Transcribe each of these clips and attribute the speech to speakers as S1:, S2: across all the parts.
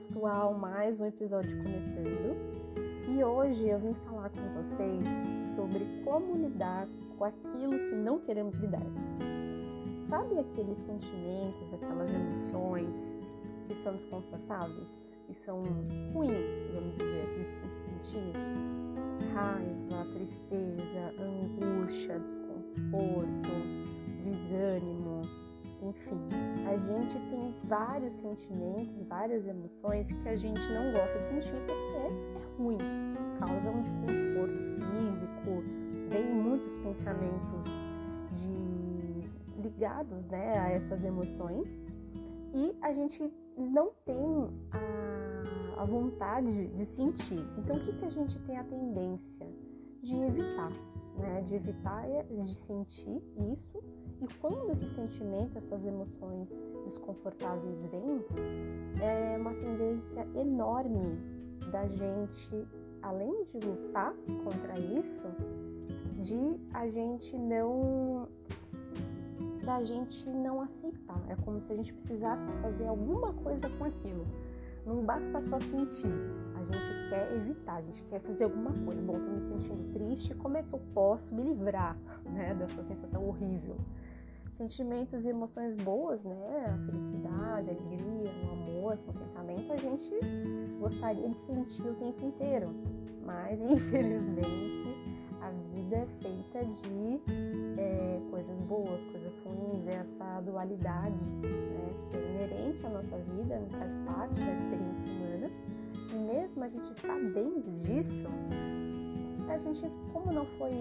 S1: pessoal, mais um episódio começando. E hoje eu vim falar com vocês sobre como lidar com aquilo que não queremos lidar. Sabe aqueles sentimentos, aquelas emoções que são desconfortáveis, que são ruins, vamos dizer, de se sentir? Raiva, tristeza, angústia, desconforto, desânimo, enfim, a gente tem vários sentimentos, várias emoções que a gente não gosta de sentir porque é ruim, causa um desconforto físico, vem muitos pensamentos de ligados, né, a essas emoções e a gente não tem a, a vontade de sentir. Então, o que, que a gente tem a tendência de evitar? Né, de evitar de sentir isso e quando esse sentimento, essas emoções desconfortáveis vêm, é uma tendência enorme da gente, além de lutar contra isso, de a gente não da gente não aceitar. É como se a gente precisasse fazer alguma coisa com aquilo. Não basta só sentir. A gente quer evitar, a gente quer fazer alguma coisa. Bom, tô me sentindo triste, como é que eu posso me livrar né, dessa sensação horrível? Sentimentos e emoções boas, né? A felicidade, a alegria, o amor, o contentamento, a gente gostaria de sentir o tempo inteiro. Mas, infelizmente, a vida é feita de é, coisas boas, coisas ruins, essa dualidade né, que é inerente à nossa vida, faz parte da experiência humana. E mesmo a gente sabendo disso, a gente, como não foi,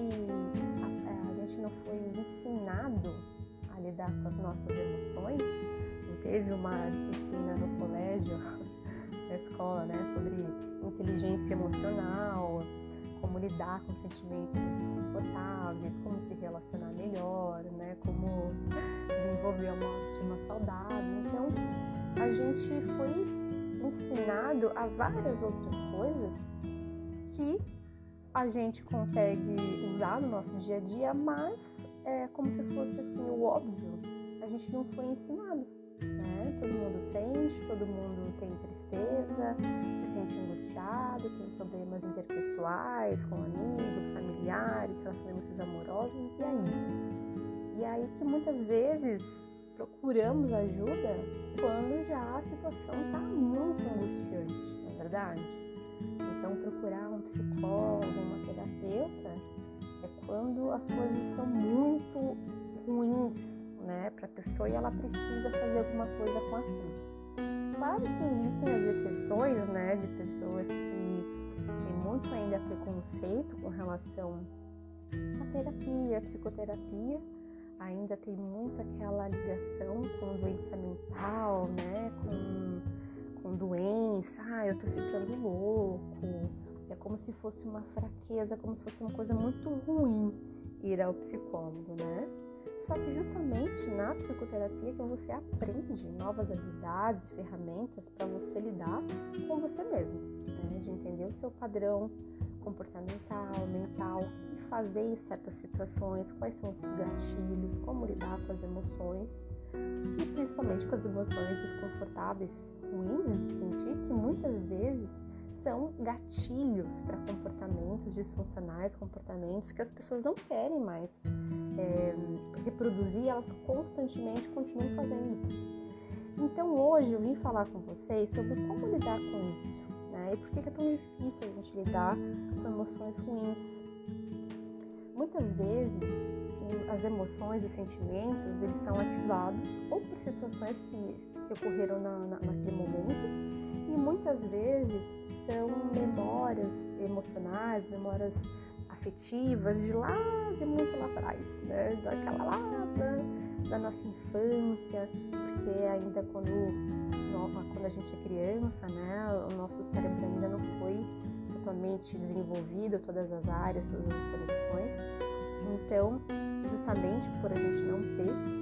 S1: a, a gente não foi ensinado lidar com as nossas emoções. Não teve uma disciplina no colégio, na escola, né, sobre inteligência emocional, como lidar com sentimentos desconfortáveis, como se relacionar melhor, né, como desenvolver uma autoestima saudável. Então, a gente foi ensinado a várias outras coisas que a gente consegue usar no nosso dia a dia, mas é como se fosse assim o óbvio. A gente não foi ensinado, né? Todo mundo sente, todo mundo tem tristeza, se sente angustiado, tem problemas interpessoais com amigos, familiares, relacionamentos amorosos e aí? E aí que muitas vezes procuramos ajuda quando já a situação está muito angustiante, não é verdade? Então procurar um psicólogo, uma terapeuta quando as coisas estão muito ruins, né, para a pessoa e ela precisa fazer alguma coisa com aquilo. Claro que existem as exceções, né, de pessoas que têm muito ainda preconceito com relação à terapia, à psicoterapia, ainda tem muito aquela ligação com doença mental, né, com, com doença, ah, eu tô ficando louco, é como se fosse uma fraqueza, como se fosse uma coisa muito ruim ir ao psicólogo, né? Só que justamente na psicoterapia que você aprende novas habilidades e ferramentas para você lidar com você mesmo, né? de entender o seu padrão comportamental, mental, o que fazer em certas situações, quais são os gatilhos, como lidar com as emoções e principalmente com as emoções desconfortáveis, ruins de se sentir, que muitas vezes são gatilhos para comportamentos disfuncionais, comportamentos que as pessoas não querem mais é, reproduzir, elas constantemente continuam fazendo. Então hoje eu vim falar com vocês sobre como lidar com isso, né? E por que é tão difícil a gente lidar com emoções ruins. Muitas vezes as emoções, os sentimentos, eles são ativados ou por situações que, que ocorreram na, na, naquele momento e muitas vezes são memórias emocionais, memórias afetivas de lá, de muito lá atrás, né? Daquela lá da, da nossa infância, porque ainda quando, quando a gente é criança, né? O nosso cérebro ainda não foi totalmente desenvolvido, todas as áreas, todas as conexões. Então, justamente por a gente não ter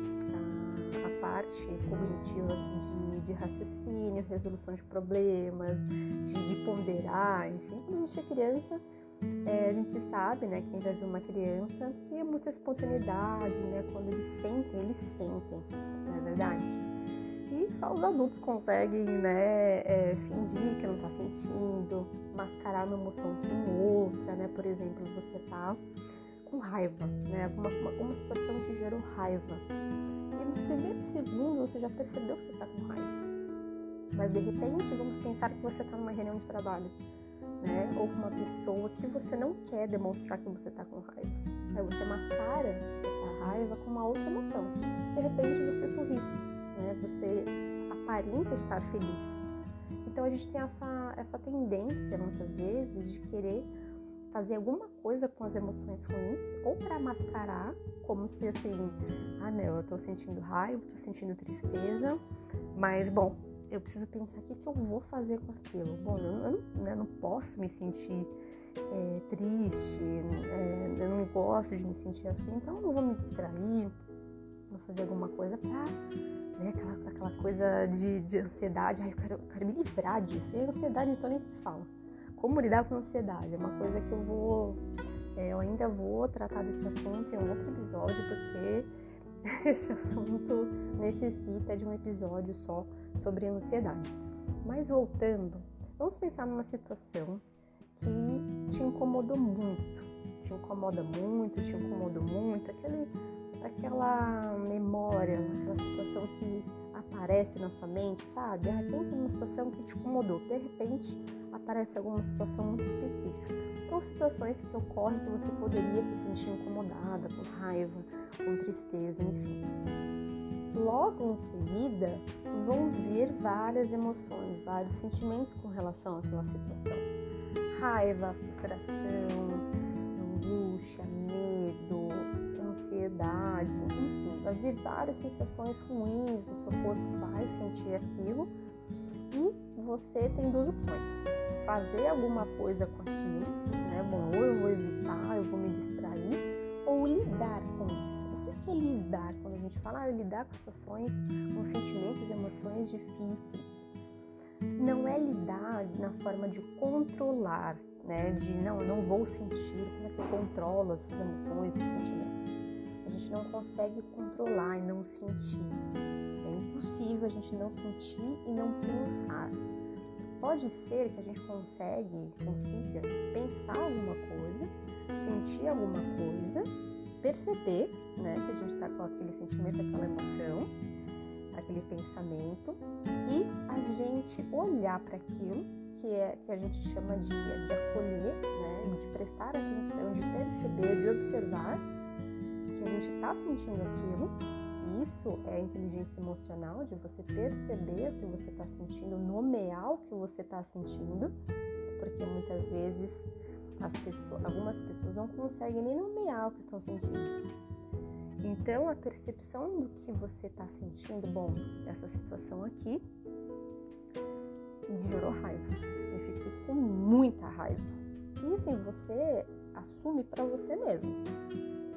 S1: parte cognitiva de, de raciocínio, resolução de problemas, de, de, ponderar, enfim. Quando a gente é criança, é, a gente sabe, né, quem já viu uma criança, que é muita espontaneidade, né, quando eles sentem, eles sentem, não é verdade? E só os adultos conseguem, né, é, fingir que não tá sentindo, mascarar uma emoção com outra, né? Por exemplo, você tá com raiva, né? Uma, uma, uma situação te gerou raiva. Nos primeiros segundos você já percebeu que você tá com raiva. Mas de repente vamos pensar que você tá numa reunião de trabalho, né? Ou com uma pessoa que você não quer demonstrar que você tá com raiva. Aí você mascara essa raiva com uma outra emoção. De repente você sorri, né? Você aparenta estar feliz. Então a gente tem essa, essa tendência muitas vezes de querer fazer alguma coisa com as emoções ruins ou para mascarar, como se assim, ah não, eu tô sentindo raiva, tô sentindo tristeza, mas bom, eu preciso pensar o que, que eu vou fazer com aquilo. Bom, eu, eu né, não posso me sentir é, triste, é, eu não gosto de me sentir assim, então eu não vou me distrair, vou fazer alguma coisa pra né, aquela, aquela coisa de, de ansiedade, ai, eu quero, eu quero me livrar disso. E a ansiedade então nem se fala. Como lidar com ansiedade? É uma coisa que eu vou. É, eu ainda vou tratar desse assunto em outro episódio, porque esse assunto necessita de um episódio só sobre ansiedade. Mas voltando, vamos pensar numa situação que te incomodou muito, te incomoda muito, te incomodou muito, aquele, aquela memória, aquela situação que aparece na sua mente, sabe? Ah, pensa numa situação que te incomodou, de repente aparece alguma situação muito específica. Ou situações que ocorrem que você poderia se sentir incomodada, com raiva, com tristeza, enfim. Logo em seguida, vão vir várias emoções, vários sentimentos com relação àquela situação. Raiva, frustração, angústia, medo, ansiedade, enfim, vai vir várias sensações ruins, o seu corpo vai sentir aquilo você tem duas opções: fazer alguma coisa com aquilo, né? Bom, ou eu vou evitar, eu vou me distrair, ou lidar com isso que é lidar? Quando a gente fala ah, lidar com situações, com sentimentos emoções difíceis, não é lidar na forma de controlar, né? De não, não vou sentir, como é que eu controlo essas emoções e sentimentos? A gente não consegue controlar e não sentir. É impossível a gente não sentir e não pensar. Pode ser que a gente consegue, consiga pensar alguma coisa, sentir alguma coisa, perceber né? Que a gente está com aquele sentimento, aquela emoção, aquele pensamento, e a gente olhar para aquilo que é que a gente chama de, de acolher, né? De prestar atenção, de perceber, de observar que a gente está sentindo aquilo. Isso é inteligência emocional, de você perceber o que você está sentindo, nomear o que você está sentindo, porque muitas vezes as pessoas, algumas pessoas não conseguem nem nomear o que estão sentindo. Então, a percepção do que você está sentindo, bom, essa situação aqui me gerou raiva. Eu fiquei com muita raiva. E assim, você assume para você mesmo.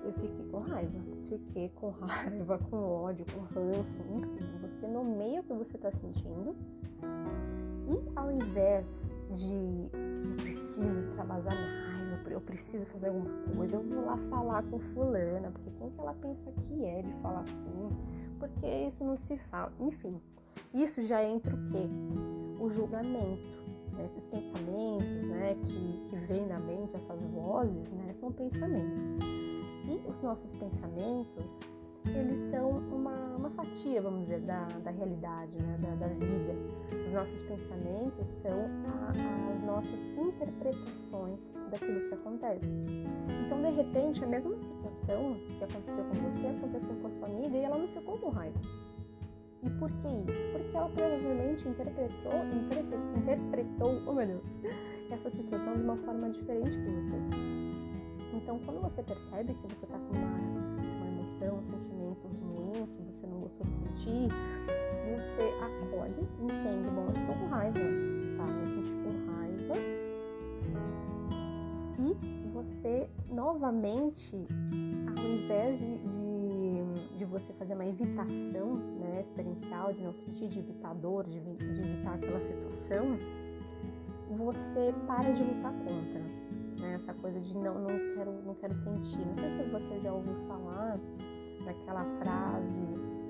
S1: Eu fiquei com raiva. Fiquei com raiva, com ódio, com ranço, enfim. Você nomeia o que você está sentindo. E ao invés de eu preciso extravasar minha raiva, eu preciso fazer alguma coisa, eu vou lá falar com fulana, porque quem que ela pensa que é de falar assim? Porque isso não se fala. Enfim, isso já entra o quê? O julgamento. Né? Esses pensamentos né, que, que vêm na mente, essas vozes, né, são pensamentos. Os nossos pensamentos, eles são uma, uma fatia, vamos dizer, da, da realidade, né, da, da vida. Os nossos pensamentos são a, as nossas interpretações daquilo que acontece. Então, de repente, a mesma situação que aconteceu com você aconteceu com a sua amiga e ela não ficou com raiva. E por que isso? Porque ela provavelmente interpretou, interpretou, interpretou oh meu Deus, essa situação de uma forma diferente que você. Então, quando você percebe que você está com uma emoção, um sentimento ruim que você não gostou de sentir, você acolhe, entende, bom, eu estou com raiva, tá? Eu senti com raiva. E você novamente, ao invés de, de, de você fazer uma evitação né, experiencial, de não sentir, de evitar dor, de, de evitar aquela situação, você para de lutar contra coisa de não, não quero, não quero sentir. Não sei se você já ouviu falar daquela frase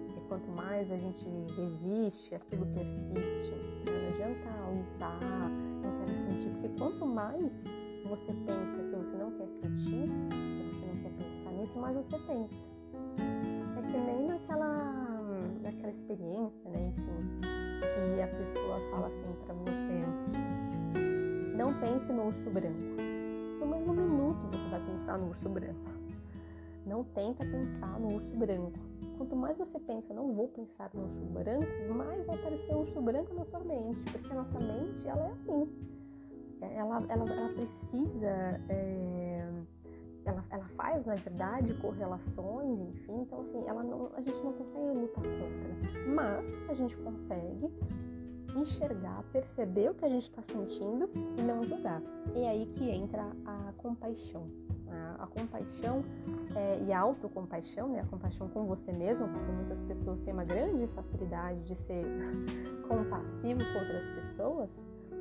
S1: que quanto mais a gente resiste, aquilo persiste. Não adianta lutar, não quero sentir, porque quanto mais você pensa que você não quer sentir, que você não quer pensar nisso, mais você pensa. É que nem naquela, naquela experiência, né? Enfim, que a pessoa fala assim para você: não pense no urso branco. No mesmo minuto você vai pensar no urso branco. Não tenta pensar no urso branco. Quanto mais você pensa, não vou pensar no urso branco, mais vai aparecer o urso branco na sua mente, porque a nossa mente ela é assim ela, ela, ela precisa, é, ela, ela faz, na verdade, correlações, enfim, então assim, ela não, a gente não consegue lutar contra, mas a gente consegue enxergar, perceber o que a gente está sentindo e não julgar. É aí que entra a compaixão. A, a compaixão é, e a autocompaixão, né? a compaixão com você mesmo, porque muitas pessoas têm uma grande facilidade de ser compassivo com outras pessoas,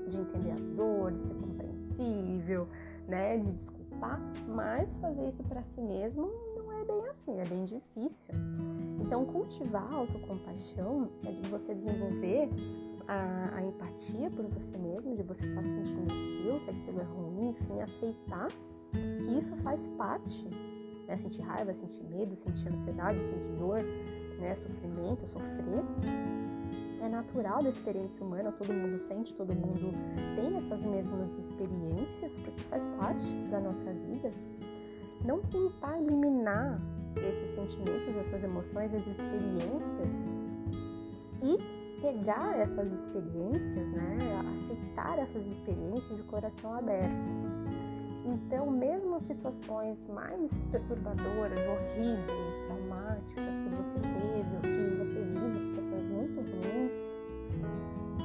S1: de entender a dor, de ser compreensível, né, de desculpar, mas fazer isso para si mesmo não é bem assim, é bem difícil. Então, cultivar a autocompaixão é de você desenvolver a, a empatia por você mesmo, de você estar tá sentindo aquilo, que aquilo é ruim, enfim, aceitar que isso faz parte, né, sentir raiva, sentir medo, sentir ansiedade, sentir dor, né, sofrimento, sofrer, é natural da experiência humana, todo mundo sente, todo mundo tem essas mesmas experiências, porque faz parte da nossa vida. Não tentar eliminar esses sentimentos, essas emoções, essas experiências e pegar essas experiências, né, aceitar essas experiências de coração aberto. Então, mesmo situações mais perturbadoras, horríveis, traumáticas que você teve, ou que você vive situações muito ruins,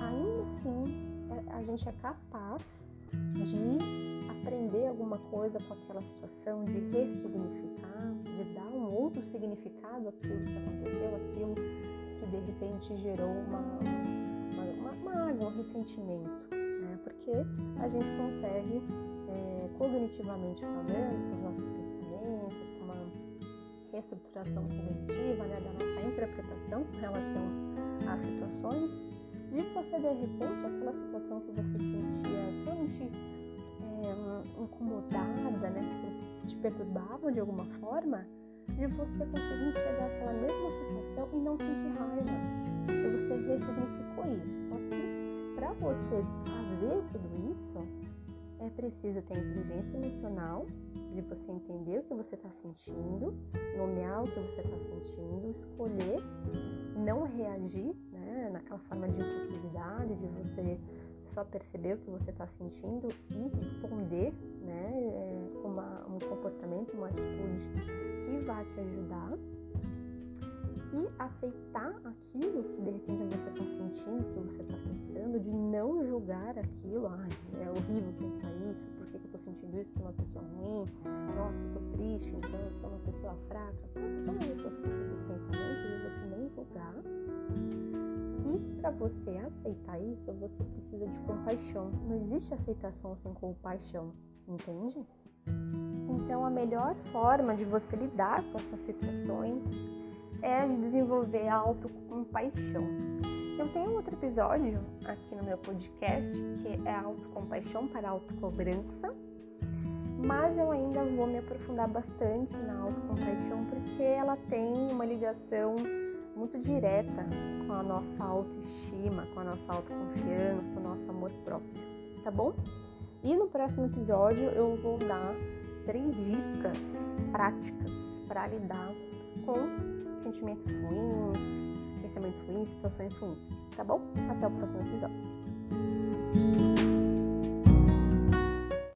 S1: ainda assim é, a gente é capaz de aprender alguma coisa com aquela situação, de ressignificar, de dar um outro significado àquilo que aconteceu, aquilo que de repente gerou uma, uma, uma um ressentimento. Né? Porque a gente consegue, é, cognitivamente falando, com os nossos pensamentos, com uma reestruturação cognitiva, né, da nossa interpretação com relação às situações, de você de repente, aquela situação que você sentia extremamente é, incomodada, né, que te perturbava de alguma forma, de você conseguir enxergar aquela mesma situação e não sentir raiva, porque você ressignificou isso. Só que para você fazer tudo isso, é preciso ter inteligência emocional, de você entender o que você está sentindo, nomear o que você está sentindo, escolher não reagir né, naquela forma de impulsividade, de você só perceber o que você está sentindo e responder né, é, uma, um comportamento, uma atitude que vai te ajudar e aceitar aquilo que de repente você está sentindo, que você está pensando, de não julgar aquilo. Ai, é horrível pensar isso, por que, eu estou sentindo isso? Sou uma pessoa ruim, nossa, estou triste, então eu sou uma pessoa fraca. Todos esses, esses pensamentos para você aceitar isso, você precisa de compaixão. Não existe aceitação sem compaixão, entende? Então, a melhor forma de você lidar com essas situações é de desenvolver a autocompaixão. Eu tenho outro episódio aqui no meu podcast que é autocompaixão para autocobrança, mas eu ainda vou me aprofundar bastante na autocompaixão porque ela tem uma ligação muito direta com a nossa autoestima, com a nossa autoconfiança, o nosso amor próprio, tá bom? E no próximo episódio eu vou dar três dicas práticas para lidar com sentimentos ruins, pensamentos ruins, situações ruins, tá bom? Até o próximo episódio.